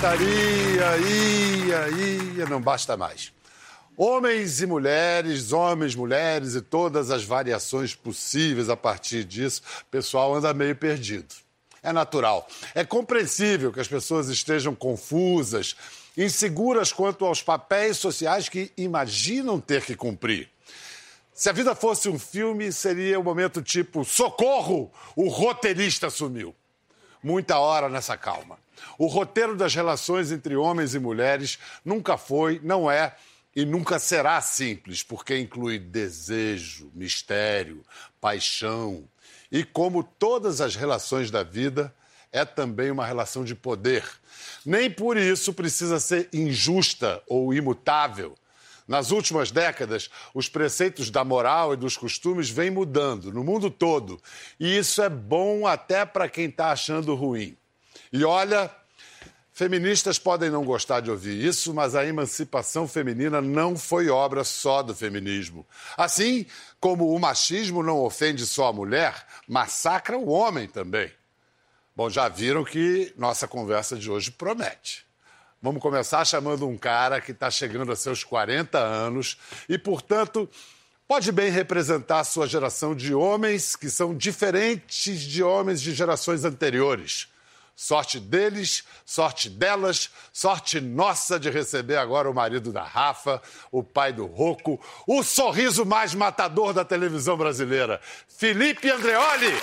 bastaria, ia, ia, não basta mais. Homens e mulheres, homens, mulheres e todas as variações possíveis a partir disso, o pessoal anda meio perdido. É natural. É compreensível que as pessoas estejam confusas, inseguras quanto aos papéis sociais que imaginam ter que cumprir. Se a vida fosse um filme, seria um momento tipo: socorro! O roteirista sumiu. Muita hora nessa calma. O roteiro das relações entre homens e mulheres nunca foi, não é e nunca será simples, porque inclui desejo, mistério, paixão. E como todas as relações da vida, é também uma relação de poder. Nem por isso precisa ser injusta ou imutável. Nas últimas décadas, os preceitos da moral e dos costumes vêm mudando no mundo todo. E isso é bom até para quem está achando ruim. E olha, feministas podem não gostar de ouvir isso, mas a emancipação feminina não foi obra só do feminismo. Assim como o machismo não ofende só a mulher, massacra o homem também. Bom, já viram que nossa conversa de hoje promete. Vamos começar chamando um cara que está chegando a seus 40 anos e, portanto, pode bem representar a sua geração de homens que são diferentes de homens de gerações anteriores. Sorte deles, sorte delas, sorte nossa de receber agora o marido da Rafa, o pai do Roco, o sorriso mais matador da televisão brasileira, Felipe Andreoli.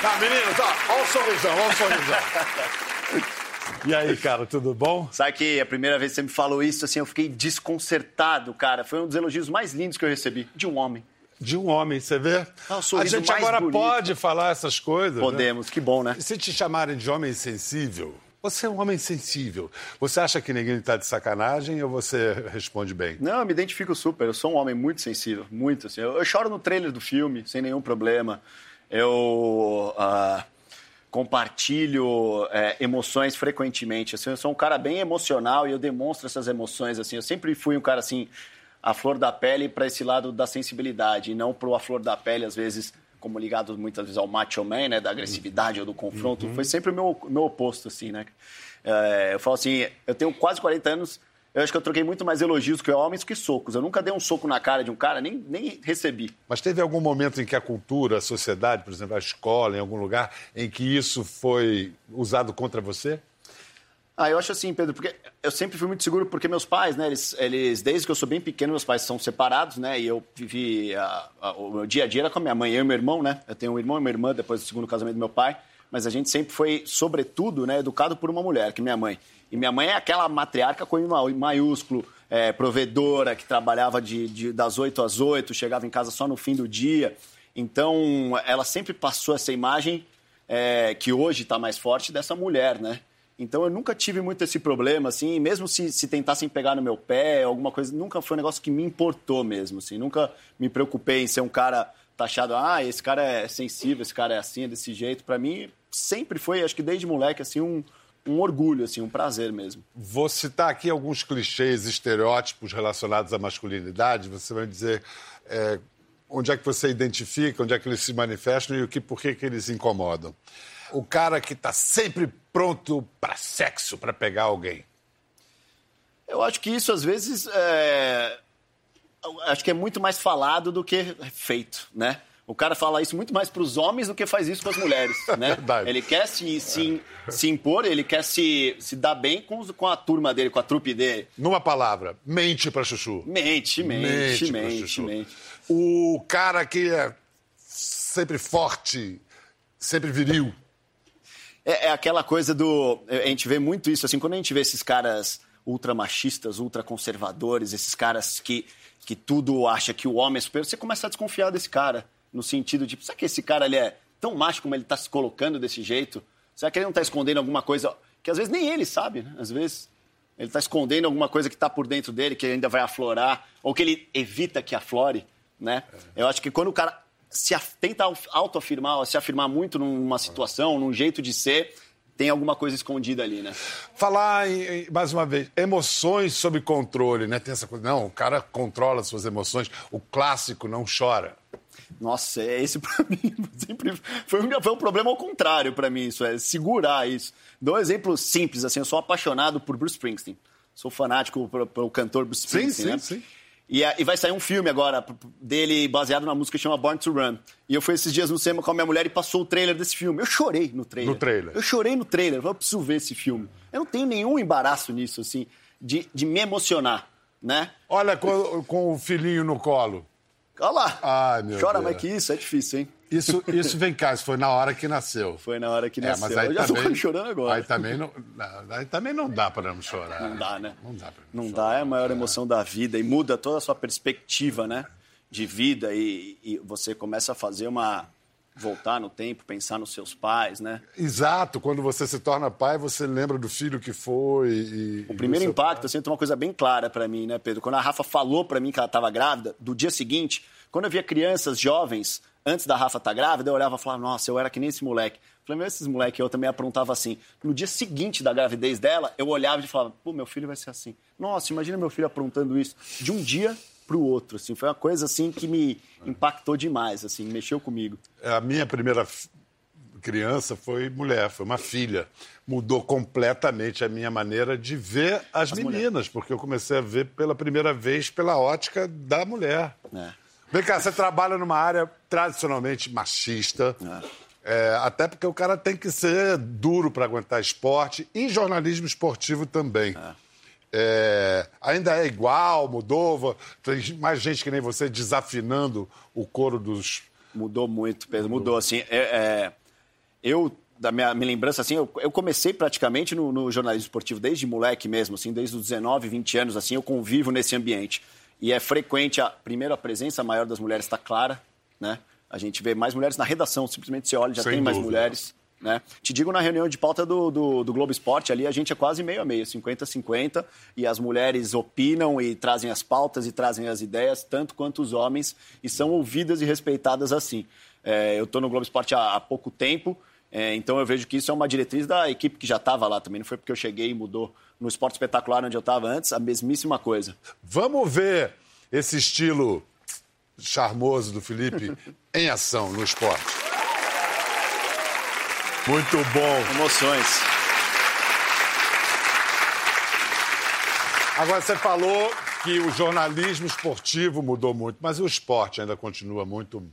Tá, meninos, ó, ó o sorrisão, ó o sorrisão. E aí, cara, tudo bom? Sabe que a primeira vez que você me falou isso, assim, eu fiquei desconcertado, cara. Foi um dos elogios mais lindos que eu recebi, de um homem. De um homem, você vê? Ah, a gente agora bonito. pode falar essas coisas. Né? Podemos, né? que bom, né? E se te chamarem de homem sensível, você é um homem sensível. Você acha que ninguém está de sacanagem ou você responde bem? Não, eu me identifico super. Eu sou um homem muito sensível, muito assim. Eu, eu choro no trailer do filme, sem nenhum problema. Eu. Uh compartilho é, emoções frequentemente. Assim, eu sou um cara bem emocional e eu demonstro essas emoções. Assim, eu sempre fui um cara assim, a flor da pele para esse lado da sensibilidade, e não para a flor da pele, às vezes, como ligado muitas vezes ao macho man, né, da agressividade ou do confronto. Uhum. Foi sempre o meu, meu oposto, assim, né? É, eu falo assim, eu tenho quase 40 anos eu acho que eu troquei muito mais elogios que homens que socos. Eu nunca dei um soco na cara de um cara, nem, nem recebi. Mas teve algum momento em que a cultura, a sociedade, por exemplo, a escola, em algum lugar, em que isso foi usado contra você? Ah, eu acho assim, Pedro, porque eu sempre fui muito seguro, porque meus pais, né, eles, eles desde que eu sou bem pequeno, meus pais são separados, né, e eu vivi, a, a, o meu dia a dia era com a minha mãe, eu e meu irmão, né, eu tenho um irmão e uma irmã depois do segundo casamento do meu pai, mas a gente sempre foi, sobretudo, né, educado por uma mulher, que é minha mãe. E minha mãe é aquela matriarca com I maiúsculo, é, provedora, que trabalhava de, de, das 8 às 8, chegava em casa só no fim do dia. Então, ela sempre passou essa imagem, é, que hoje está mais forte, dessa mulher, né? Então, eu nunca tive muito esse problema, assim, mesmo se, se tentassem pegar no meu pé, alguma coisa, nunca foi um negócio que me importou mesmo, assim. Nunca me preocupei em ser um cara taxado, ah, esse cara é sensível, esse cara é assim, é desse jeito. Para mim, sempre foi, acho que desde moleque, assim, um, um orgulho, assim, um prazer mesmo. Vou citar aqui alguns clichês, estereótipos relacionados à masculinidade. Você vai dizer é, onde é que você identifica, onde é que eles se manifestam e o que, por que, que eles incomodam. O cara que está sempre pronto para sexo, para pegar alguém. Eu acho que isso, às vezes, é... acho que é muito mais falado do que feito, né? O cara fala isso muito mais para os homens do que faz isso com as mulheres, né? Verdade. Ele quer se, se, se, impor, ele quer se, se dar bem com, com a turma dele, com a trupe dele. Numa palavra, mente para Chuchu. Mente, mente, mente, mente, mente. O cara que é sempre forte, sempre viril. É, é, aquela coisa do... A gente vê muito isso, assim, quando a gente vê esses caras ultramachistas, ultraconservadores, esses caras que, que tudo acha que o homem é superior, você começa a desconfiar desse cara no sentido de, será que esse cara ele é tão macho como ele está se colocando desse jeito? Será que ele não está escondendo alguma coisa que às vezes nem ele sabe, né? Às vezes ele está escondendo alguma coisa que está por dentro dele, que ainda vai aflorar, ou que ele evita que aflore, né? Eu acho que quando o cara se tenta autoafirmar, se afirmar muito numa situação, num jeito de ser, tem alguma coisa escondida ali, né? Falar, em, mais uma vez, emoções sob controle, né? Tem essa coisa, não, o cara controla suas emoções, o clássico não chora. Nossa, é esse pra mim sempre foi um, foi um problema ao contrário para mim, isso é segurar isso. Dou um exemplo simples, assim, eu sou apaixonado por Bruce Springsteen. Sou fanático pelo cantor Bruce Springsteen, sim, né? Sim, sim. E, e, vai sair um filme agora dele baseado na música que chama Born to Run. E eu fui esses dias no cinema com a minha mulher e passou o trailer desse filme. Eu chorei no trailer. No trailer. Eu chorei no trailer. Eu preciso ver esse filme. Eu não tenho nenhum embaraço nisso, assim, de, de me emocionar, né? Olha, com, com o filhinho no colo. Olha lá. Ai, meu Chora Deus. mais que isso, é difícil, hein? Isso, isso vem cá, isso foi na hora que nasceu. Foi na hora que É, nasceu. mas aí eu já também, tô chorando agora. Aí também não, aí também não dá para não chorar. Não dá, né? Não dá pra Não chorar. dá, é a maior emoção da vida e muda toda a sua perspectiva, né? De vida e, e você começa a fazer uma. voltar no tempo, pensar nos seus pais, né? Exato, quando você se torna pai, você lembra do filho que foi. E, O primeiro impacto, assim, tem uma coisa bem clara pra mim, né, Pedro? Quando a Rafa falou pra mim que ela estava grávida, do dia seguinte, quando eu via crianças jovens, antes da Rafa estar grávida, eu olhava e falava, nossa, eu era que nem esse moleque. Falei, meu, esses moleques, eu também aprontava assim. No dia seguinte da gravidez dela, eu olhava e falava, pô, meu filho vai ser assim. Nossa, imagina meu filho aprontando isso. De um dia pro outro, assim. Foi uma coisa, assim, que me impactou demais, assim, mexeu comigo. A minha primeira criança foi mulher, foi uma filha. Mudou completamente a minha maneira de ver as, meninas, porque eu comecei a ver pela primeira vez pela ótica da mulher. É. Vem cá, você trabalha numa área tradicionalmente machista. É, até porque o cara tem que ser duro para aguentar esporte e jornalismo esportivo também. É, ainda é igual, mudou? Tem mais gente que nem você desafinando o coro dos. Mudou muito, Pedro. Mudou, assim. É, é, eu, da minha, minha lembrança, assim, eu, eu comecei praticamente no, no jornalismo esportivo desde moleque mesmo, assim, desde os 19, 20 anos, assim, eu convivo nesse ambiente. E é frequente, a, primeiro, a presença maior das mulheres está clara, né? A gente vê mais mulheres na redação, simplesmente você olha, já Sem tem mais dúvida. mulheres. Né? Te digo, na reunião de pauta do, do, do Globo Esporte, ali a gente é quase meio a meio, 50-50, e as mulheres opinam e trazem as pautas e trazem as ideias, tanto quanto os homens, e são ouvidas e respeitadas assim. É, eu estou no Globo Esporte há, há pouco tempo, é, então eu vejo que isso é uma diretriz da equipe que já estava lá também, não foi porque eu cheguei e mudou. No esporte espetacular, onde eu estava antes, a mesmíssima coisa. Vamos ver esse estilo charmoso do Felipe em ação no esporte. Muito bom. Emoções. Agora, você falou que o jornalismo esportivo mudou muito, mas o esporte ainda continua muito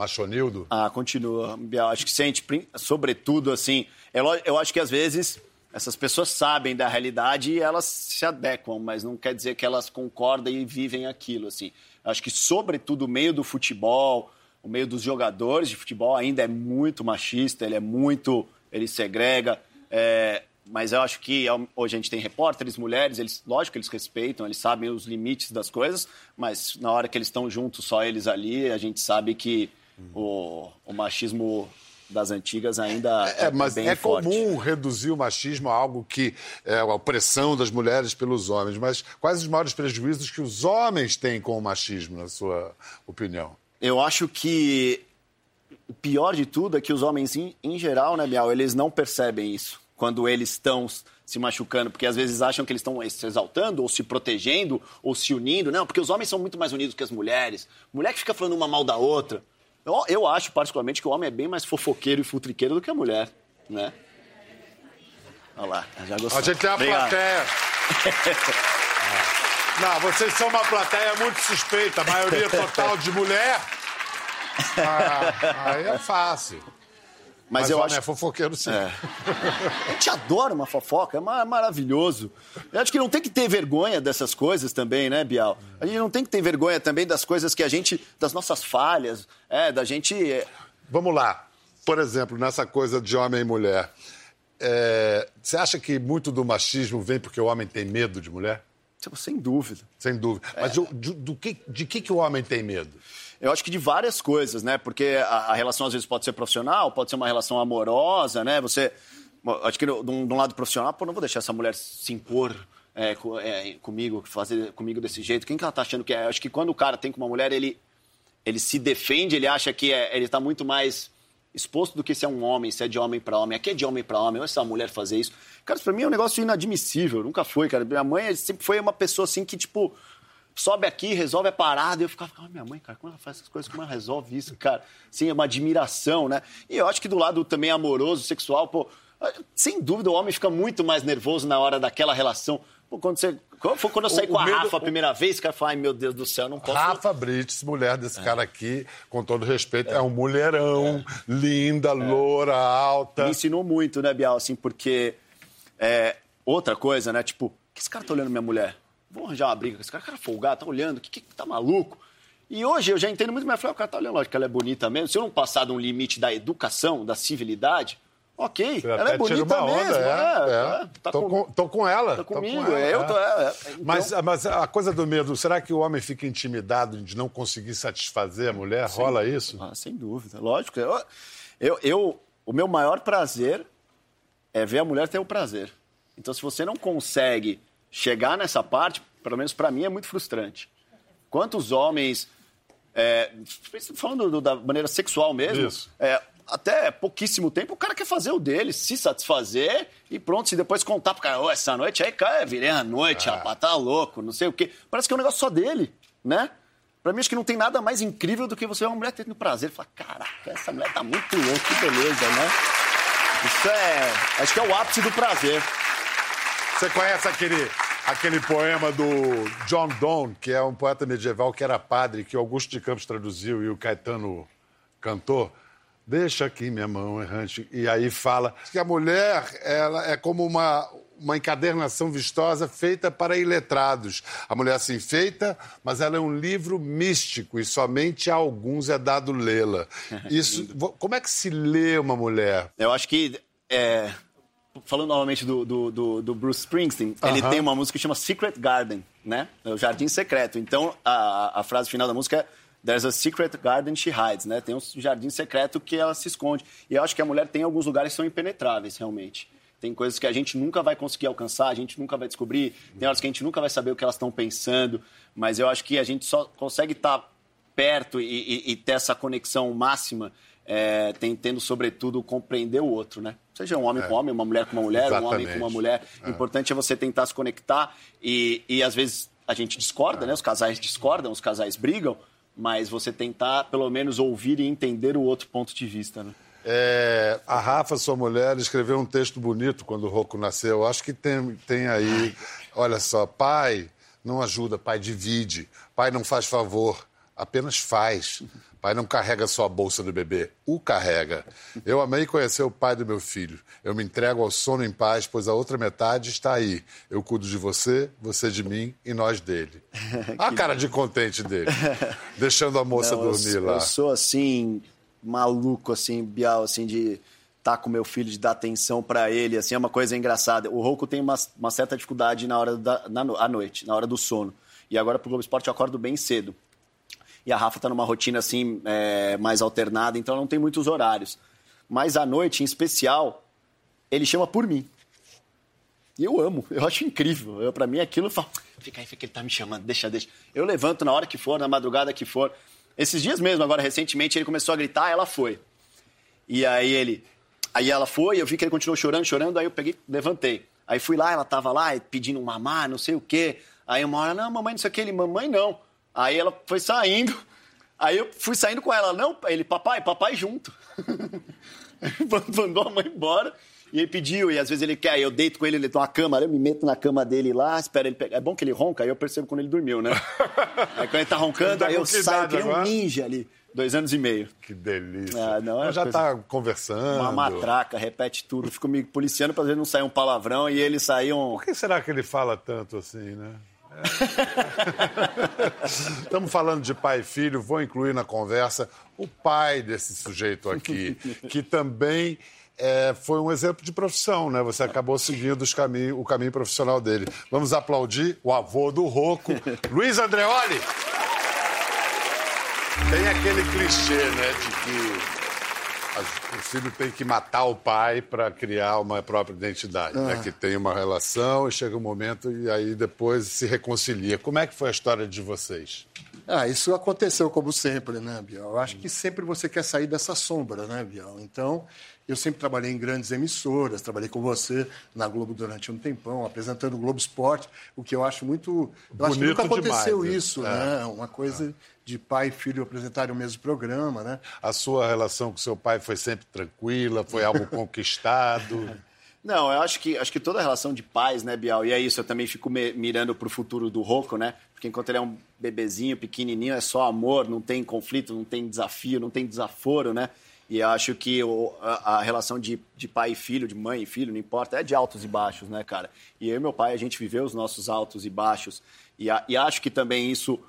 machonildo? Ah, continua. Acho que sente, sobretudo, assim. é Eu acho que às vezes essas pessoas sabem da realidade e elas se adequam, mas não quer dizer que elas concordam e vivem aquilo, assim. Acho que, sobretudo, o meio do futebol, o meio dos jogadores de futebol ainda é muito machista, ele é muito. ele segrega. é, mas eu acho que é hoje a gente tem repórteres, mulheres, eles, lógico que eles respeitam, eles sabem os limites das coisas, mas na hora que eles estão juntos, só eles ali, a gente sabe que o, o machismo das antigas ainda é, É, mas bem é forte. comum reduzir o machismo a algo que é a opressão das mulheres pelos homens. Mas quais os maiores prejuízos que os homens têm com o machismo, na sua opinião? Eu acho que o pior de tudo é que os homens, em, em geral, né, Bial, eles não percebem isso quando eles estão se machucando, porque às vezes acham que eles estão se exaltando, ou se protegendo, ou se unindo. Não, porque os homens são muito mais unidos que as mulheres. Mulher que fica falando uma mal da outra. Eu, eu acho, particularmente, que o homem é bem mais fofoqueiro e futriqueiro do que a mulher, né? Olha lá, já gostou. A gente tem uma Obrigado. plateia. Não, vocês são uma plateia muito suspeita, a maioria total de mulher. Ah, aí é fácil. Mas, Mas, eu acho é fofoqueiro, sim. A gente adora uma fofoca, é ma- maravilhoso. Eu acho que não tem que ter vergonha dessas coisas também, né, Bial? A gente não tem que ter vergonha também das coisas que a gente. das nossas falhas, é, da gente. é, Vamos lá. Por exemplo, nessa coisa de homem e mulher. é, você acha que muito do machismo vem porque o homem tem medo de mulher? Sem dúvida. Sem dúvida. É. Mas o- do, do que, de que, que o homem tem medo? Eu acho que de várias coisas, né? Porque a, a relação às vezes pode ser profissional, pode ser uma relação amorosa, né? Você. Acho que de um, de um lado profissional, pô, não vou deixar essa mulher se impor é, é, comigo, fazer comigo desse jeito. Quem que ela tá achando que é? Acho que quando o cara tem com uma mulher, ele, ele se defende, ele acha que é, ele tá muito mais exposto do que se é um homem, se é de homem para homem. Aqui é de homem para homem, ou essa mulher fazer isso. Cara, isso pra mim é um negócio inadmissível, nunca foi, cara. Minha mãe sempre foi uma pessoa assim que, tipo, sobe aqui, resolve a parada. E eu ficava, ah, minha mãe, cara, como ela faz essas coisas, como ela resolve isso, cara? Sim, é uma admiração, né? E eu acho que do lado também amoroso, sexual, pô, sem dúvida o homem fica muito mais nervoso na hora daquela relação. Pô, quando você foi quando eu saí o, com a medo, Rafa a primeira o... vez, o cara falou, ai meu Deus do céu, não posso... Rafa Brites, mulher desse é. cara aqui, com todo respeito, é, é um mulherão, é. linda, é. loura, alta. Me ensinou muito, né, Bial, assim, porque... É, outra coisa, né, tipo, que esse cara tá olhando minha mulher? Vou arranjar uma briga com esse cara, o cara folgado, tá olhando, que, que tá maluco? E hoje eu já entendo muito, mas falei, o cara tá olhando, lógico que ela é bonita mesmo. Se eu não passar de um limite da educação, da civilidade, Ok, ela é bonita onda, mesmo. É, é, é. Tá tô, com, tô com ela. Tô comigo, tô com ela, eu tô. É. é. Então... Mas, mas a coisa do medo, será que o homem fica intimidado de não conseguir satisfazer a mulher? Sem, Rola isso? Ah, sem dúvida, lógico. Eu, eu, eu, o meu maior prazer é ver a mulher ter o prazer. Então, se você não consegue chegar nessa parte, pelo menos para mim é muito frustrante. Quantos homens, é, falando do, da maneira sexual mesmo, é, até pouquíssimo tempo, o cara quer fazer o dele, se satisfazer e pronto, se depois contar pro cara, oh, essa noite aí, cara, virei a noite, ah. rapaz, tá louco, não sei o quê. Parece que é um negócio só dele, né? Pra mim, acho que não tem nada mais incrível do que você ver uma mulher tendo prazer. Falar, caraca, essa mulher tá muito louca, que beleza, né? Isso é. Acho que é o ápice do prazer. Você conhece aquele, aquele poema do John Donne, que é um poeta medieval que era padre, que o Augusto de Campos traduziu e o Caetano cantou? Deixa aqui minha mão errante. E aí fala que a mulher ela é como uma, uma encadernação vistosa feita para iletrados. A mulher se enfeita, mas ela é um livro místico e somente a alguns é dado lê-la. Isso, como é que se lê uma mulher? Eu acho que é, falando novamente do, do, do, do Bruce Springsteen, uh -huh. ele tem uma música que chama Secret Garden, né? É o Jardim Secreto. Então a, a frase final da música é There's a secret garden she hides, né? Tem um jardim secreto que ela se esconde. E eu acho que a mulher tem alguns lugares que são impenetráveis, realmente. Tem coisas que a gente nunca vai conseguir alcançar, a gente nunca vai descobrir. Tem horas que a gente nunca vai saber o que elas estão pensando. Mas eu acho que a gente só consegue estar perto e, e, e ter essa conexão máxima é, tentando, sobretudo, compreender o outro, né? Seja um homem é. com homem, uma mulher com uma mulher, Exatamente. um homem com uma mulher. O é. importante é você tentar se conectar e, e às vezes, a gente discorda, né? Os casais discordam, os casais brigam, mas você tentar, pelo menos, ouvir e entender o outro ponto de vista, né? É, a Rafa, sua mulher, escreveu um texto bonito quando o Rocco nasceu. Acho que tem, tem aí. Olha só, pai não ajuda, pai divide, pai não faz favor, apenas faz. Pai não carrega só a bolsa do bebê, o carrega. Eu amei conhecer o pai do meu filho. Eu me entrego ao sono em paz, pois a outra metade está aí. Eu cuido de você, você de mim e nós dele. a cara de contente dele, deixando a moça não, dormir eu, lá. Eu sou assim, maluco, assim, Bial, assim, de estar tá com meu filho, de dar atenção para ele, assim, é uma coisa engraçada. O Rouco tem uma, uma certa dificuldade na hora da na, à noite, na hora do sono. E agora pro Globo Esporte eu acordo bem cedo. E a Rafa está numa rotina assim é, mais alternada, então não tem muitos horários. Mas à noite, em especial, ele chama por mim. E eu amo, eu acho incrível. Para mim aquilo eu falo, fica aí, fica, ele tá me chamando, deixa, deixa. Eu levanto na hora que for, na madrugada que for. Esses dias mesmo, agora recentemente, ele começou a gritar, ela foi. E aí ele. Aí ela foi, eu vi que ele continuou chorando, chorando, aí eu peguei, levantei. Aí fui lá, ela tava lá pedindo um mamar, não sei o quê. Aí uma hora, não, mamãe, não sei o quê. Ele, mamãe, não. Aí ela foi saindo, aí eu fui saindo com ela. Não, ele, papai, papai junto. Mandou a mãe embora. E ele pediu, e às vezes ele quer, eu deito com ele, ele tem uma cama, eu me meto na cama dele lá, espera ele pegar. É bom que ele ronca, aí eu percebo quando ele dormiu, né? aí quando ele tá roncando, tá aí eu saio, que um ninja ali. Dois anos e meio. Que delícia. Ah, não, é já coisa... tá conversando. Uma matraca, repete tudo. Fico me policiando pra ver não sair um palavrão e ele sair um. Por que será que ele fala tanto assim, né? Estamos falando de pai e filho, vou incluir na conversa o pai desse sujeito aqui, que também é, foi um exemplo de profissão, né? Você acabou seguindo caminho, o caminho profissional dele. Vamos aplaudir o avô do Roco, Luiz Andreoli. Tem aquele clichê, né, de que o filho tem que matar o pai para criar uma própria identidade, né? ah. né? Que tem uma relação e chega um momento e aí depois se reconcilia. Como é que foi a história de vocês? Ah, isso aconteceu como sempre, né, Biel? Eu acho que sempre você quer sair dessa sombra, né, Biel? Então, eu sempre trabalhei em grandes emissoras, trabalhei com você na Globo durante um tempão, apresentando o Globo Esporte, o que eu acho muito. Eu acho que nunca aconteceu demais, isso, é. né? Uma coisa é. de pai e filho apresentarem o mesmo programa, né? A sua relação com seu pai foi sempre tranquila, foi algo conquistado? Não, eu acho que, acho que toda relação de pais, né, Bial? E é isso, eu também fico mirando para o futuro do Rocco, né? Porque enquanto ele é um bebezinho, pequenininho, é só amor, não tem conflito, não tem desafio, não tem desaforo, né? E acho que o, a, a, relação de, de pai e filho, de mãe e filho, não importa, é de altos e baixos, né, cara? E eu e meu pai, a gente viveu os nossos altos e baixos. E, a, e acho que também isso,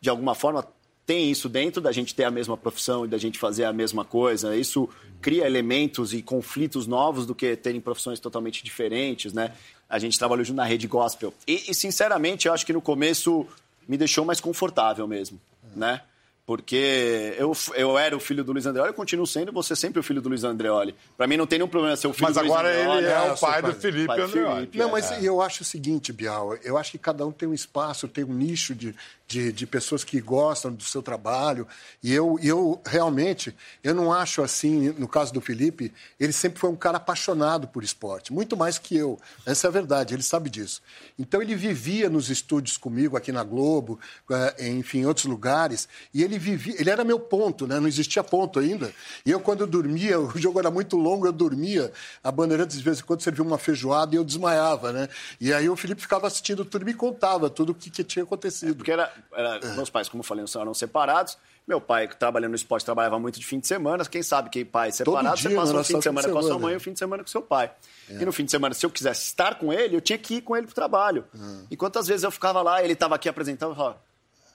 de alguma forma, tem isso dentro da gente ter a mesma profissão e da gente fazer a mesma coisa. Isso cria elementos e conflitos novos do que terem profissões totalmente diferentes, né? A gente trabalhou junto na rede gospel. E, e sinceramente, eu acho que no começo me deixou mais confortável mesmo, né? Porque eu, eu era o filho do Luiz Andreoli, eu continuo sendo você sempre o filho do Luiz Andreoli. Para mim não tem nenhum problema ser o filho mas do Luiz Andreoli. Mas agora ele é, é o pai, do Felipe pai Andreoli. Felipe, não, mas é. eu acho o seguinte, Bial, eu acho que cada um tem um espaço, tem um nicho de, de, de pessoas que gostam do seu trabalho. E eu, eu realmente, eu não acho assim, no caso do Felipe, ele sempre foi um cara apaixonado por esporte, muito mais que eu. Essa é a verdade, ele sabe disso. Então ele vivia nos estúdios comigo aqui na Globo, eh, enfim, em outros lugares, e ele vivia, ele era meu ponto, né? Não existia ponto ainda. E eu quando dormia, o jogo era muito longo, eu dormia, a Bandeirantes de vez em quando servia uma feijoada e eu desmaiava, né? E aí o Felipe ficava assistindo tudo e me contava tudo o que, que tinha acontecido. Porque era era, meus pais, como eu falei, eram separados. Meu pai, trabalhando no esporte, trabalhava muito de fim de semana. Quem sabe que pai separado, dia, você passa o fim de semana, com a sua mãe e o fim de semana com seu pai. É. E no fim de semana, se eu quisesse estar com ele, eu tinha que ir com ele pro trabalho. Hum. E quantas vezes eu ficava lá, ele estava aqui apresentando, eu falava,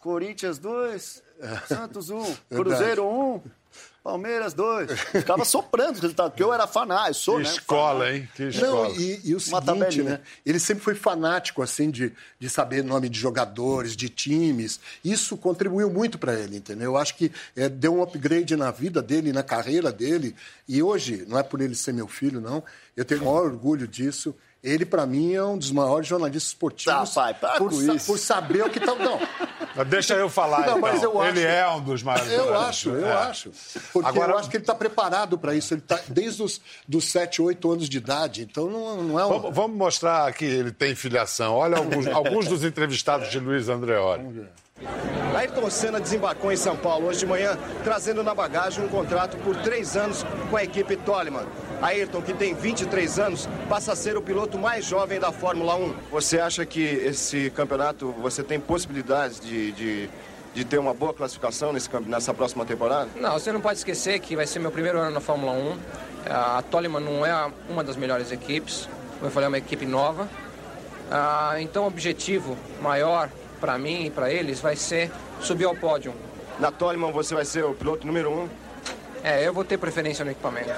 Corinthians 2, Santos 1, um, Cruzeiro 1. Um. Palmeiras, dois. Ficava soprando os resultados, porque eu era fanático, sou, que né? escola, hein? Que escola. Não, e, e o seguinte, né? Ele sempre foi fanático, assim, de, de saber nome de jogadores, de times. Isso contribuiu muito para ele, entendeu? Eu acho que é, deu um upgrade na vida dele, na carreira dele. E hoje, não é por ele ser meu filho, não, eu tenho o maior orgulho disso. Ele, para mim, é um dos maiores jornalistas esportivos. Tá, pai, para por, com sa isso. por saber o que tá. Não. Deixa eu falar, não, então. mas eu Ele é um dos maiores Eu acho, eu é. acho. Porque Agora... eu acho que ele está preparado para isso. Ele está desde os dos 7, 8 anos de idade. Então não, não é um... vamos, vamos mostrar que ele tem filiação. Olha alguns, alguns dos entrevistados de Luiz Andreoli. Vamos ver. Ayrton Senna desembarcou em São Paulo hoje de manhã, trazendo na bagagem um contrato por três anos com a equipe Toleman. Ayrton, que tem 23 anos, passa a ser o piloto mais jovem da Fórmula 1. Você acha que esse campeonato, você tem possibilidades de, de, de ter uma boa classificação nesse, nessa próxima temporada? Não, você não pode esquecer que vai ser meu primeiro ano na Fórmula 1. A Toleman não é uma das melhores equipes, como eu falei, é uma equipe nova. Ah, então o objetivo maior para mim e para eles vai ser subir ao pódio. Na Toleman você vai ser o piloto número um? É, eu vou ter preferência no equipamento.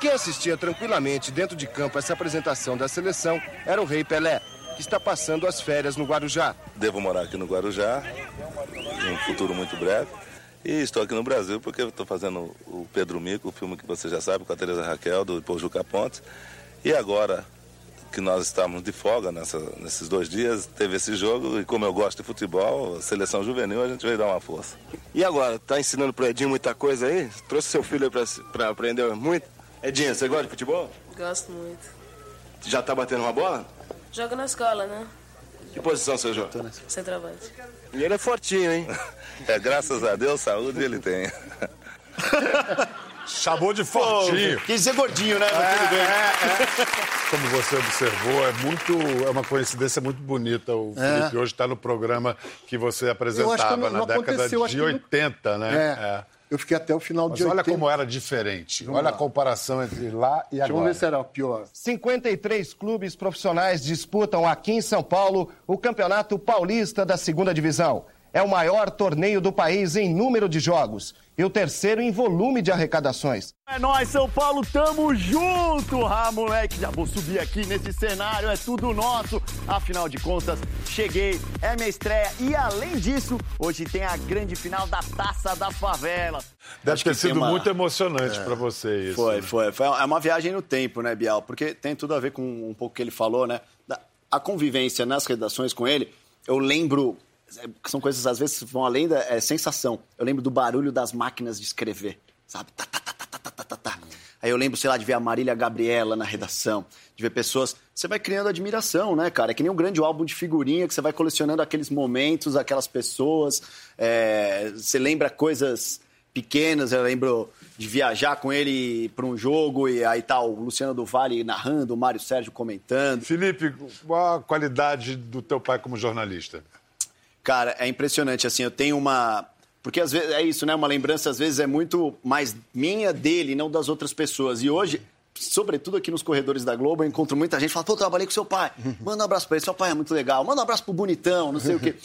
Quem assistia tranquilamente dentro de campo essa apresentação da seleção era o Rei Pelé, que está passando as férias no Guarujá. Devo morar aqui no Guarujá, em um futuro muito breve. E estou aqui no Brasil porque estou fazendo o Pedro Mico, o filme que você já sabe, com a Teresa Raquel, do Pojuca Pontes. E agora que nós estamos de folga nessa, nesses dois dias, teve esse jogo e como eu gosto de futebol, seleção juvenil, a gente veio dar uma força. E agora, está ensinando pro Edinho muita coisa aí? Trouxe seu filho para aprender muito? Edinho, você gosta de futebol? Gosto muito. Já tá batendo uma bola? Jogo na escola, né? Que posição você joga? Centroavante. E ele é fortinho, hein? é, graças a Deus, saúde ele tem. Chamou de fortinho. Pô, quis dizer gordinho, né? É, é, é. Como você observou, é muito, é uma coincidência muito bonita. O é. Felipe hoje está no programa que você apresentava não, não na década de 80, né? Eu fiquei até o final Mas de olha como era diferente. Vamos olha lá. a comparação entre lá e agora. Vamos ver se era o pior. 53 clubes profissionais disputam aqui em São Paulo o Campeonato Paulista da Segunda Divisão. É o maior torneio do país em número de jogos e o terceiro em volume de arrecadações. É nós, São Paulo, tamo junto, ah, moleque. Já vou subir aqui nesse cenário, é tudo nosso. Afinal de contas, cheguei, é minha estreia e além disso, hoje tem a grande final da Taça das Favelas. Deve Acho ter sido uma... muito emocionante é. para você isso. Foi, né? foi, foi. É uma viagem no tempo, né, Bial? Porque tem tudo a ver com um pouco que ele falou, né? A convivência nas redações com ele, eu lembro são coisas, às vezes, vão além da é, sensação. Eu lembro do barulho das máquinas de escrever, sabe? Tá, tá, tá, tá, tá, tá, tá, tá. Aí eu lembro, sei lá, de ver a Marília Gabriela na redação, de ver pessoas. Você vai criando admiração, né, cara? É que nem um grande álbum de figurinha que você vai colecionando aqueles momentos, aquelas pessoas. É, Você lembra coisas pequenas, eu lembro de viajar com ele para um jogo e aí tá o Luciano do Vale narrando, o Mário Sérgio comentando. Felipe, qual a qualidade do teu pai como jornalista? Cara, é impressionante, assim, eu tenho uma... Porque às vezes é isso, né? Uma lembrança às vezes é muito mais minha dele, não das outras pessoas. E hoje, sobretudo aqui nos corredores da Globo, eu encontro muita gente que fala, pô, trabalhei com seu pai. Manda um abraço pra ele, seu pai é muito legal. Manda um abraço pro bonitão, não sei o quê.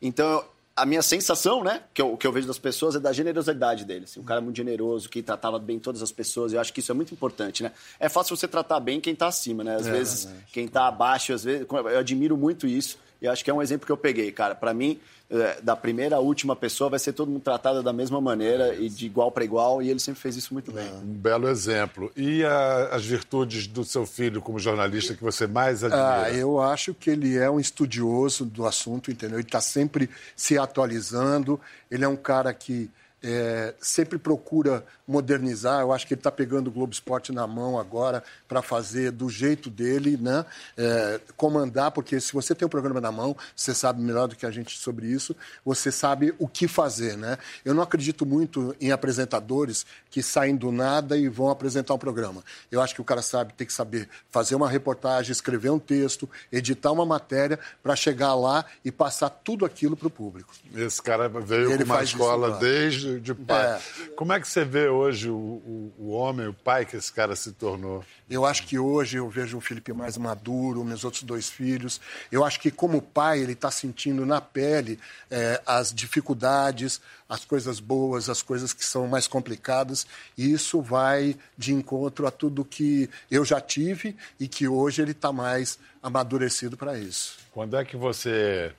Então, a minha sensação, né, que eu, que eu vejo das pessoas é da generosidade dele. Assim, um cara muito generoso, que tratava bem todas as pessoas. Eu acho que isso é muito importante, né? É fácil você tratar bem quem tá acima, né? Às vezes, quem tá abaixo, às vezes... Eu admiro muito isso. E acho que é um exemplo que eu peguei, cara. Para mim, é, da primeira à última pessoa, vai ser todo mundo tratado da mesma maneira e de igual para igual. E ele sempre fez isso muito bem. Um belo exemplo. E a- as virtudes do seu filho como jornalista que você mais admira? Ah, eu acho que ele é um estudioso do assunto, entendeu? Ele está sempre se atualizando. Ele é um cara que é, sempre procura modernizar. Eu acho que ele está pegando o Globo Esporte na mão agora para fazer do jeito dele, né? É, comandar, porque se você tem o programa na mão, você sabe melhor do que a gente sobre isso, você sabe o que fazer, né? Eu não acredito muito em apresentadores que saem do nada e vão apresentar um programa. Eu acho que o cara sabe, tem que saber fazer uma reportagem, escrever um texto, editar uma matéria para chegar lá e passar tudo aquilo para o público. Esse cara veio Ele com uma escola desde de pai. É. Como é que você vê hoje o, o, o homem, o pai que esse cara se tornou? Eu acho que hoje eu vejo o Felipe mais maduro, meus outros dois filhos. Eu acho que, como pai, ele está sentindo na pele eh, as dificuldades, as coisas boas, as coisas que são mais complicadas. E isso vai de encontro a tudo que eu já tive e que hoje ele está mais amadurecido para isso. Quando é que você.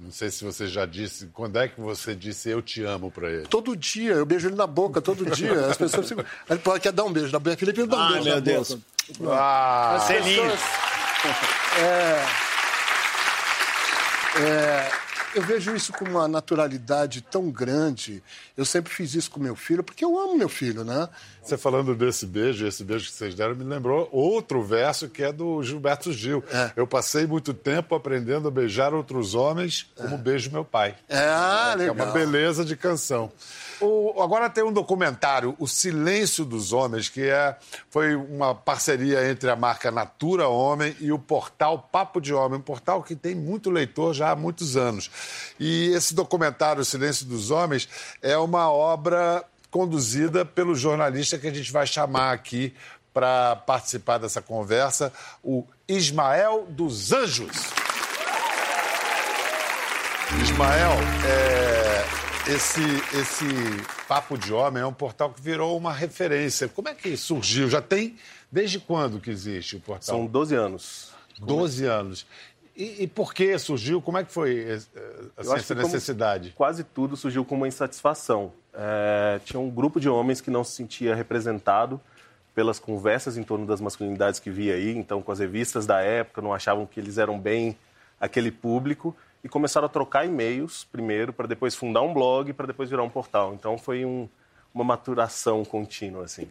Não sei se você já disse. Quando é que você disse eu te amo pra ele? Todo dia, eu beijo ele na boca, todo dia. As pessoas ficam. Ele pode quer dar um beijo na boca. Felipe, dá um Ai, beijo meu na Deus. boca. Ah, As pessoas- É, é, eu vejo isso com uma naturalidade tão grande. Eu sempre fiz isso com meu filho, porque eu amo meu filho, né? você falando desse beijo, esse beijo que vocês deram, me lembrou outro verso que é do Gilberto Gil. É. Eu passei muito tempo aprendendo a beijar outros homens como beijo meu pai. É, É legal. uma beleza de canção. O- agora tem um documentário, O Silêncio dos Homens, que é, foi uma parceria entre a marca Natura Homem e o portal Papo de Homem, um portal que tem muito leitor já há muitos anos. E esse documentário, O Silêncio dos Homens, é uma obra conduzida pelo jornalista que a gente vai chamar aqui para participar dessa conversa, o Ismael dos Anjos. Ismael, é, esse, esse Papo de Homem é um portal que virou uma referência. Como é que surgiu? Já tem. Desde quando que existe o portal? São 12 anos. 12 anos. E, e por que surgiu? Como é que foi eh, assim, Eu acho essa como necessidade? Quase tudo surgiu com uma insatisfação. É, tinha um grupo de homens que não se sentia representado pelas conversas em torno das masculinidades que via aí, então com as revistas da época, não achavam que eles eram bem aquele público e começaram a trocar e-mails primeiro para depois fundar um blog para depois virar um portal. Então foi um- uma maturação contínua assim.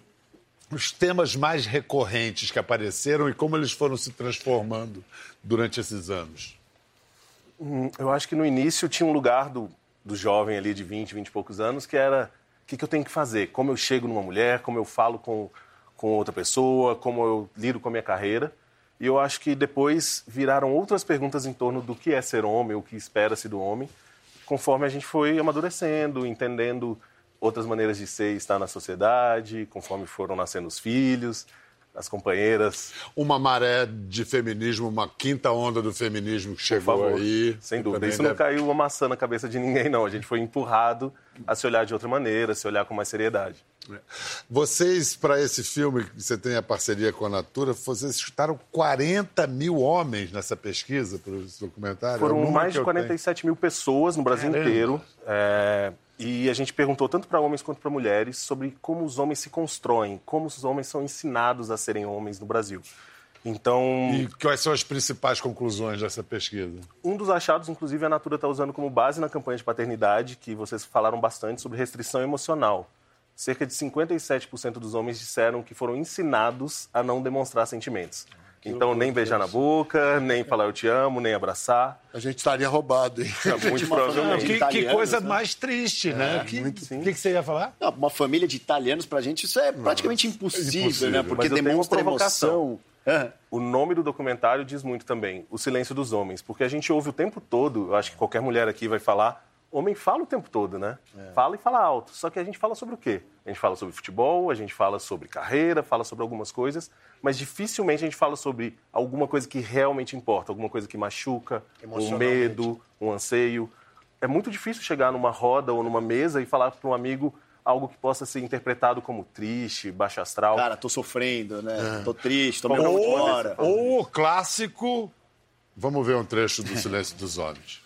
Os temas mais recorrentes que apareceram e como eles foram se transformando durante esses anos. Hum, Eu acho que no início tinha um lugar do, do jovem ali de 20, 20 e poucos anos que era o que, que eu tenho que fazer, como eu chego numa mulher, como eu falo com, com outra pessoa, como eu lido com a minha carreira. E eu acho que depois viraram outras perguntas em torno do que é ser homem, o que espera-se do homem, conforme a gente foi amadurecendo, entendendo outras maneiras de ser e estar na sociedade, conforme foram nascendo os filhos, as companheiras. Uma maré de feminismo, uma quinta onda do feminismo que chegou favor. aí. Sem dúvida. Isso não deve- caiu uma maçã na cabeça de ninguém, não. A gente foi empurrado a se olhar de outra maneira, se olhar com mais seriedade. Vocês, para esse filme, que você tem a parceria com a Natura, vocês escutaram 40 mil homens nessa pesquisa para esse documentário? É Foram número mais de eu 47 mil pessoas no Brasil Caramba. inteiro. é, e a gente perguntou tanto para homens quanto para mulheres sobre como os homens se constroem, como os homens são ensinados a serem homens no Brasil. Então, E quais são as principais conclusões dessa pesquisa? um dos achados, inclusive, a Natura está usando como base na campanha de paternidade, que vocês falaram bastante sobre restrição emocional. Cerca de 57% dos homens disseram que foram ensinados a não demonstrar sentimentos. Então, nem beijar na boca, nem falar eu te amo, nem abraçar. A gente estaria roubado, hein? Muito uma provavelmente. Que, que coisa né? mais triste, né? que, muito, que, que você ia falar? Não, uma família de italianos, pra gente, isso é praticamente impossível, impossível. né? Porque demonstra provocação. emoção. É. O nome do documentário diz muito também, O Silêncio dos Homens, porque a gente ouve o tempo todo, eu acho que qualquer mulher aqui vai falar, homem fala o tempo todo, né? Fala e fala alto, só que a gente fala sobre o quê? A gente fala sobre futebol, a gente fala sobre carreira, fala sobre algumas coisas, mas dificilmente a gente fala sobre alguma coisa que realmente importa, alguma coisa que machuca, um medo, um anseio. É muito difícil chegar numa roda ou numa mesa e falar para um amigo algo que possa ser interpretado como triste, baixo astral. Cara, tô sofrendo, É. né? Tô triste, tô meio Ou, fora. ou o clássico. Vamos ver um trecho do Silêncio dos Homens.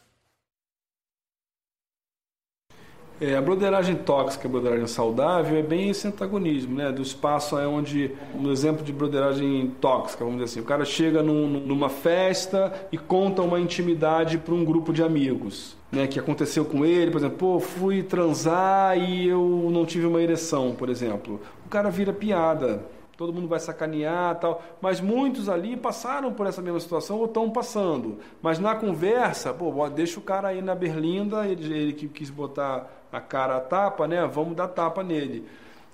É, a broderagem tóxica, a broderagem saudável, é bem esse antagonismo, né? Do espaço é onde, no exemplo de broderagem tóxica, vamos dizer assim, o cara chega num- numa festa e conta uma intimidade para um grupo de amigos, né? Que aconteceu com ele, por exemplo, pô, fui transar e eu não tive uma ereção, por exemplo. O cara vira piada, todo mundo vai sacanear tal. Mas muitos ali passaram por essa mesma situação ou estão passando. Mas na conversa, pô, deixa o cara aí na berlinda, ele, ele que quis botar a cara a tapa, né? Vamos dar tapa nele.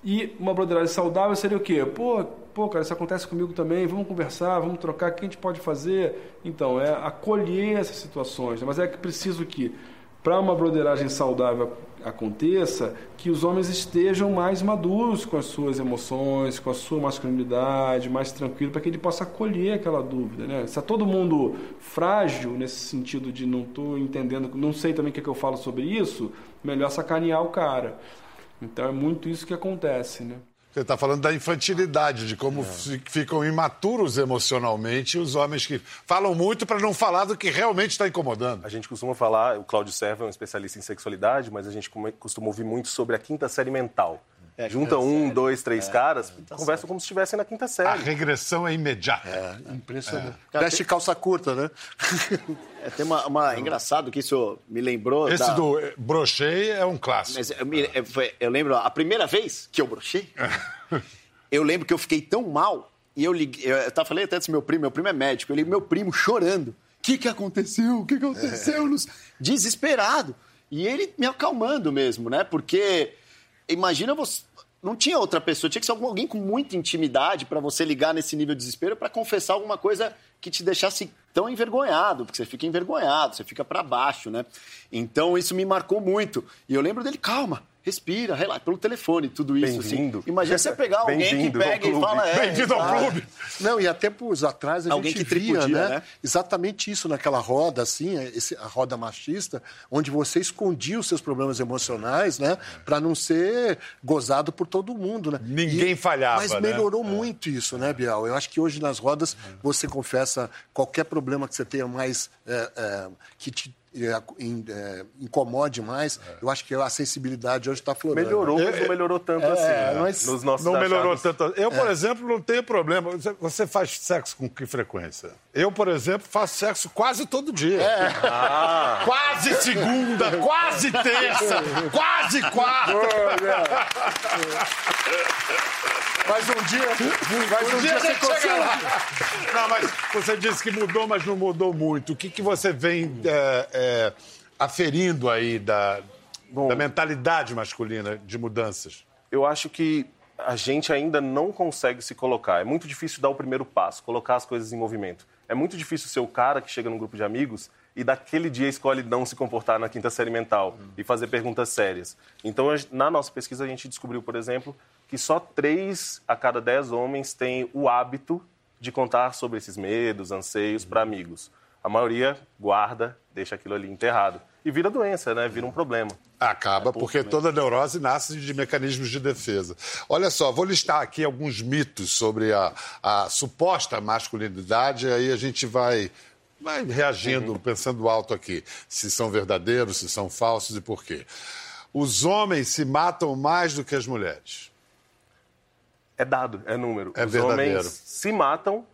E uma broderagem saudável seria o quê? Pô, pô, cara, isso acontece comigo também, vamos conversar, vamos trocar, o que a gente pode fazer? Então, é acolher essas situações. né? Mas é que preciso que, para uma broderagem saudável aconteça, que os homens estejam mais maduros com as suas emoções, com a sua masculinidade, mais tranquilo, para que ele possa acolher aquela dúvida. Né? Se está todo mundo frágil nesse sentido de não estou entendendo, não sei também o que, é que eu falo sobre isso, melhor sacanear o cara. Então é muito isso que acontece, né? Você está falando da infantilidade, de como fi- ficam imaturos emocionalmente os homens que falam muito para não falar do que realmente está incomodando. A gente costuma falar, o Cláudio Serva é um especialista em sexualidade, mas a gente costuma ouvir muito sobre a quinta série mental. É, Junta quinta um, série. dois, três caras, conversam como se estivessem na quinta A série. regressão é imediata. É, impressionante. Veste calça curta, né? É, tem uma, uma- engraçado que isso me lembrou. Esse da- do eh, brochei é um clássico. Mas eu, me- eu- lembro, a primeira vez que eu brochei, eu lembro que eu fiquei tão mal, e eu liguei, eu, eu falei até desse meu primo, meu primo é médico, eu liguei meu primo chorando. O que, que aconteceu? O que, que aconteceu? Nos- Desesperado. E ele me acalmando mesmo, né? Porque imagina você. Não tinha outra pessoa, tinha que ser alguém com muita intimidade para você ligar nesse nível de desespero para confessar alguma coisa que te deixasse tão envergonhado, porque você fica envergonhado, você fica para baixo, né? Então isso me marcou muito. E eu lembro dele, calma, respira, relaxa, pelo telefone, tudo isso. Assim. Imagina você pegar alguém que pega e fala. É, Bem-vindo ao exato. clube. Não, e há tempos atrás a Alguém gente que via, né? né? Exatamente isso naquela roda, assim, esse, a roda machista, onde você escondia os seus problemas emocionais, né? Para não ser gozado por todo mundo, né? Ninguém falhava, Mas né? melhorou muito isso, né, Bial? Eu acho que hoje nas rodas você confessa qualquer problema que você tenha mais. é, é, que te é, é, incomode mais. Eu acho que a sensibilidade hoje está florando. Melhorou, mas não melhorou tanto assim. é, né? mas Nos nossos Não melhorou achados. tanto. Eu, por exemplo, não tenho problema. Você- Você faz sexo com que frequência? Eu, por exemplo, faço sexo quase todo dia. Quase segunda, quase terça, quase quarta. Mas um dia. Mas um Um dia dia você consegue. Não, mas você disse que mudou, mas não mudou muito. O que, que você vem é, é, aferindo aí da, Bom. da mentalidade masculina de mudanças? eu acho que a gente ainda não consegue se colocar. É muito difícil dar o primeiro passo, colocar as coisas em movimento. É muito difícil ser o cara que chega num grupo de amigos e daquele dia escolhe não se comportar na quinta série mental e fazer perguntas sérias. Então, na nossa pesquisa, a gente descobriu, por exemplo, que só três a cada dez homens têm o hábito de contar sobre esses medos, anseios para amigos. A maioria guarda, deixa aquilo ali enterrado. E vira doença, né? Vira um problema. Acaba, porque toda neurose nasce de mecanismos de defesa. Olha só, vou listar aqui alguns mitos sobre a, a suposta masculinidade, aí a gente vai, vai reagindo, pensando alto aqui, se são verdadeiros, se são falsos e por quê. Os homens se matam mais do que as mulheres. É dado, é número. É Os verdadeiro. homens se matam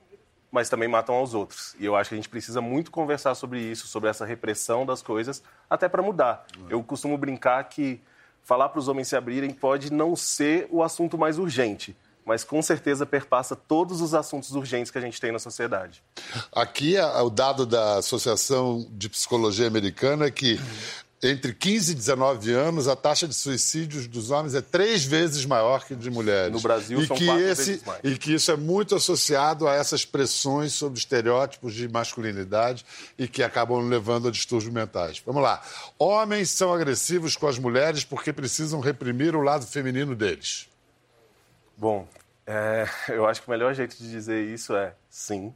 mas também matam aos outros. E eu acho que a gente precisa muito conversar sobre isso, sobre essa repressão das coisas, até para mudar. Eu costumo brincar que falar para os homens se abrirem pode não ser o assunto mais urgente, mas com certeza perpassa todos os assuntos urgentes que a gente tem na sociedade. Aqui, o dado da Associação de Psicologia Americana é que entre 15 e 19 anos, a taxa de suicídios dos homens é três vezes maior que de mulheres. No Brasil, e são que quatro esse, vezes mais. E que isso é muito associado a essas pressões sobre estereótipos de masculinidade e que acabam levando a distúrbios mentais. Vamos lá. Homens são agressivos com as mulheres porque precisam reprimir o lado feminino deles. Bom, é, eu acho que o melhor jeito de dizer isso é sim.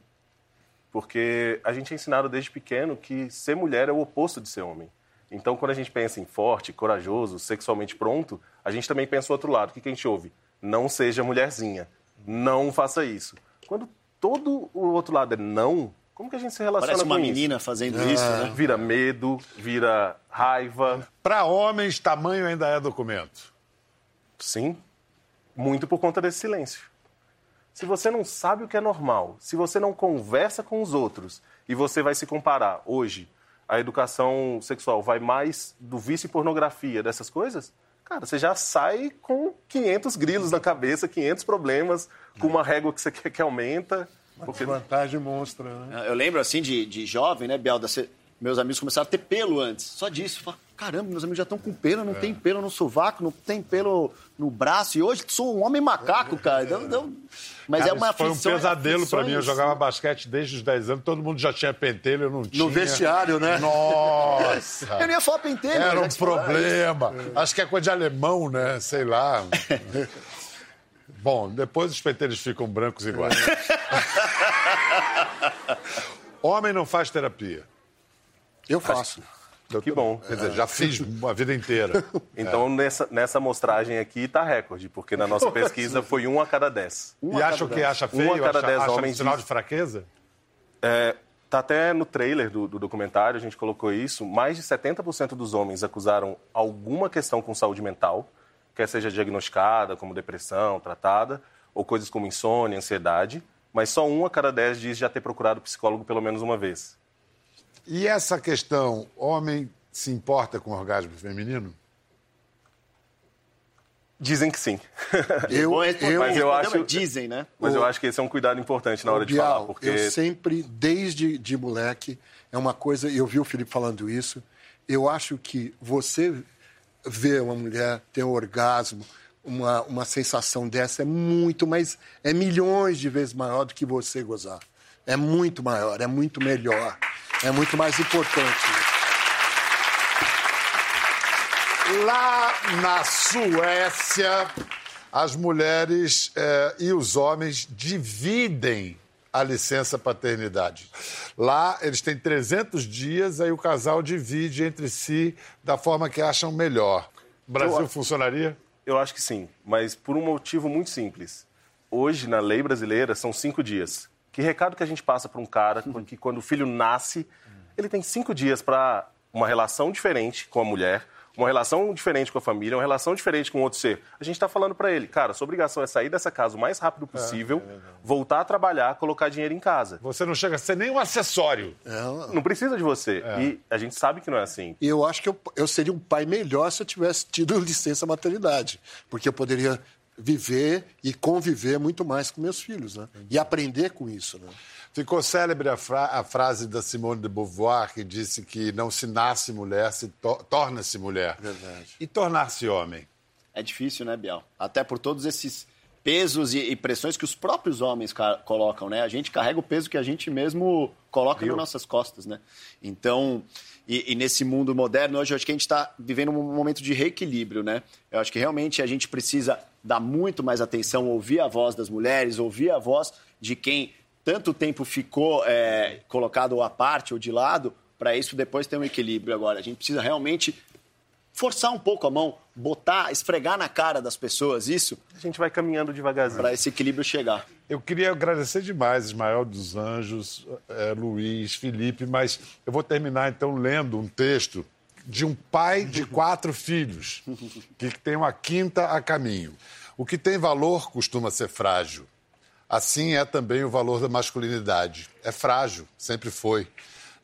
Porque a gente é ensinado desde pequeno que ser mulher é o oposto de ser homem. Então, quando a gente pensa em forte, corajoso, sexualmente pronto, a gente também pensa o outro lado. O que que a gente ouve? Não seja mulherzinha. Não faça isso. Quando todo o outro lado é não, como que a gente se relaciona Parece uma com isso? menina fazendo isso, né? Vira medo, vira raiva. Para homens, tamanho ainda é documento. Sim, muito por conta desse silêncio. Se você não sabe o que é normal, se você não conversa com os outros e você vai se comparar hoje, a educação sexual vai mais do vício em pornografia, dessas coisas, cara, você já sai com 500 grilos na cabeça, 500 problemas, com uma régua que você quer que aumenta. Porque... Vantagem monstra, né? Eu lembro, assim, de, de jovem, né, Biel? da ce- Meus amigos começaram a ter pelo antes. Só disso. Fala, Caramba, meus amigos já estão com pelo, não tem pelo no sovaco, não tem pelo no braço. E hoje sou um homem macaco, cara. Então, então- Mas Cara, é uma foi um aflição, é pesadelo para mim. Eu jogava basquete desde os 10 anos, todo mundo já tinha pentelho, eu não tinha. vestiário, né? Nossa! Eu não ia falar pentelho. Era já um problema. Acho que é coisa de alemão, né? Sei lá. Bom, depois os pentelhos ficam brancos iguais. Homem não faz terapia. Eu faço. Eu Que bom. Quer dizer, já fiz a vida inteira. Então, nessa, nessa amostragem aqui está recorde, porque na nossa pesquisa foi um a cada dez. e acha o que acha feio? Um a cada acha, dez acha homens sinal diz- de fraqueza? É, tá até no trailer do, do documentário, a gente colocou isso. Mais de 70% dos homens acusaram alguma questão com saúde mental, quer seja diagnosticada como depressão, tratada, ou coisas como insônia, ansiedade. Mas só um a cada dez diz já ter procurado psicólogo pelo menos uma vez. E essa questão, homem se importa com o orgasmo feminino? Dizem que sim. Eu, Bom, responder, eu, mas eu acho- mas Dizem, né? Mas eu acho que esse é um cuidado importante na hora de falar, Bial, porque eu sempre, desde de moleque, é uma coisa, eu vi o Felipe falando isso, eu acho que você ver uma mulher ter um orgasmo, uma, uma sensação dessa é muito, mas é milhões de vezes maior do que você gozar. É muito maior, é muito melhor, é muito mais importante. Lá na Suécia, as mulheres eh, e os homens dividem a licença paternidade. Lá eles têm 300 dias, aí o casal divide entre si da forma que acham melhor. Brasil Eu- funcionaria? Eu acho que sim, mas por um motivo muito simples. Hoje, na lei brasileira, são cinco dias. Que recado que a gente passa para um cara que, quando o filho nasce, ele tem cinco dias para uma relação diferente com a mulher, uma relação diferente com a família, uma relação diferente com outro ser. A gente está falando para ele, cara, sua obrigação é sair dessa casa o mais rápido possível, voltar a trabalhar, colocar dinheiro em casa. Você não chega a ser nem um acessório. Não precisa de você. E a gente sabe que não é assim. E eu acho que eu, eu seria um pai melhor se eu tivesse tido licença maternidade, porque eu poderia viver e conviver muito mais com meus filhos, né? E aprender com isso, né? Ficou célebre a, fra- a frase da Simone de Beauvoir, que disse que não se nasce mulher, se to- torna-se mulher. Verdade. E tornar-se homem? É difícil, né, Biel? Até por todos esses pesos e, e pressões que os próprios homens ca- colocam, né? A gente carrega o peso que a gente mesmo coloca nas nossas costas, né? Então, e, e nesse mundo moderno, hoje eu acho que a gente está vivendo um momento de reequilíbrio, né? Eu acho que realmente a gente precisa dar muito mais atenção, ouvir a voz das mulheres, ouvir a voz de quem tanto tempo ficou é, colocado à parte ou de lado, para isso depois ter um equilíbrio agora. A gente precisa realmente forçar um pouco a mão, botar, esfregar na cara das pessoas isso, A gente vai caminhando devagarzinho. para esse equilíbrio chegar. Eu queria agradecer demais Ismael dos Anjos, eh, Luiz, Felipe, mas eu vou terminar então lendo um texto de um pai de quatro filhos, que tem uma quinta a caminho. O que tem valor costuma ser frágil. Assim é também o valor da masculinidade. É frágil, sempre foi.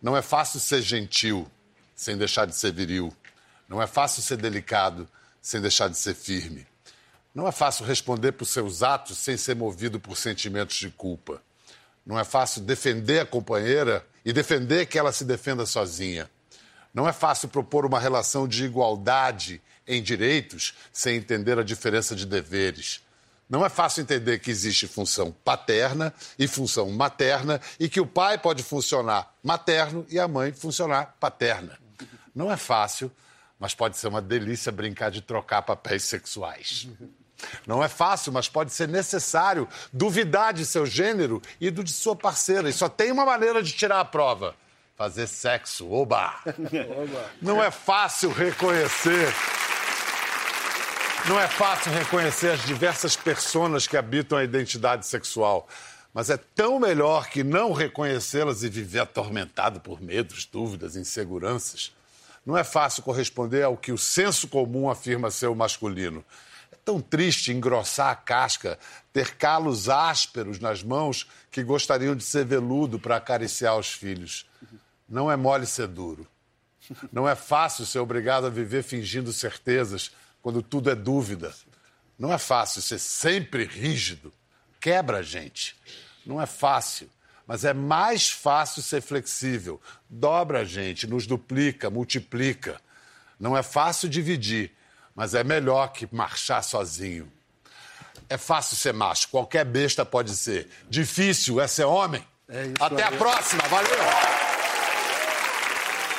Não é fácil ser gentil sem deixar de ser viril. Não é fácil ser delicado sem deixar de ser firme. Não é fácil responder por seus atos sem ser movido por sentimentos de culpa. Não é fácil defender a companheira e defender que ela se defenda sozinha. Não é fácil propor uma relação de igualdade em direitos sem entender a diferença de deveres. Não é fácil entender que existe função paterna e função materna e que o pai pode funcionar materno e a mãe funcionar paterna. Não é fácil, mas pode ser uma delícia brincar de trocar papéis sexuais. Não é fácil, mas pode ser necessário duvidar de seu gênero e do de sua parceira. E só tem uma maneira de tirar a prova: fazer sexo. Oba! Não é fácil reconhecer não é fácil reconhecer as diversas personas que habitam a identidade sexual, mas é tão melhor que não reconhecê-las e viver atormentado por medos, dúvidas, inseguranças. Não é fácil corresponder ao que o senso comum afirma ser o masculino. É tão triste engrossar a casca, ter calos ásperos nas mãos que gostariam de ser veludo para acariciar os filhos. Não é mole ser duro. Não é fácil ser obrigado a viver fingindo certezas quando tudo é dúvida. Não é fácil ser sempre rígido. Quebra a gente. Não é fácil. Mas é mais fácil ser flexível. Dobra a gente, nos duplica, multiplica. Não é fácil dividir, mas é melhor que marchar sozinho. É fácil ser macho, qualquer besta pode ser. Difícil é ser homem. É isso Até aí. a próxima, valeu!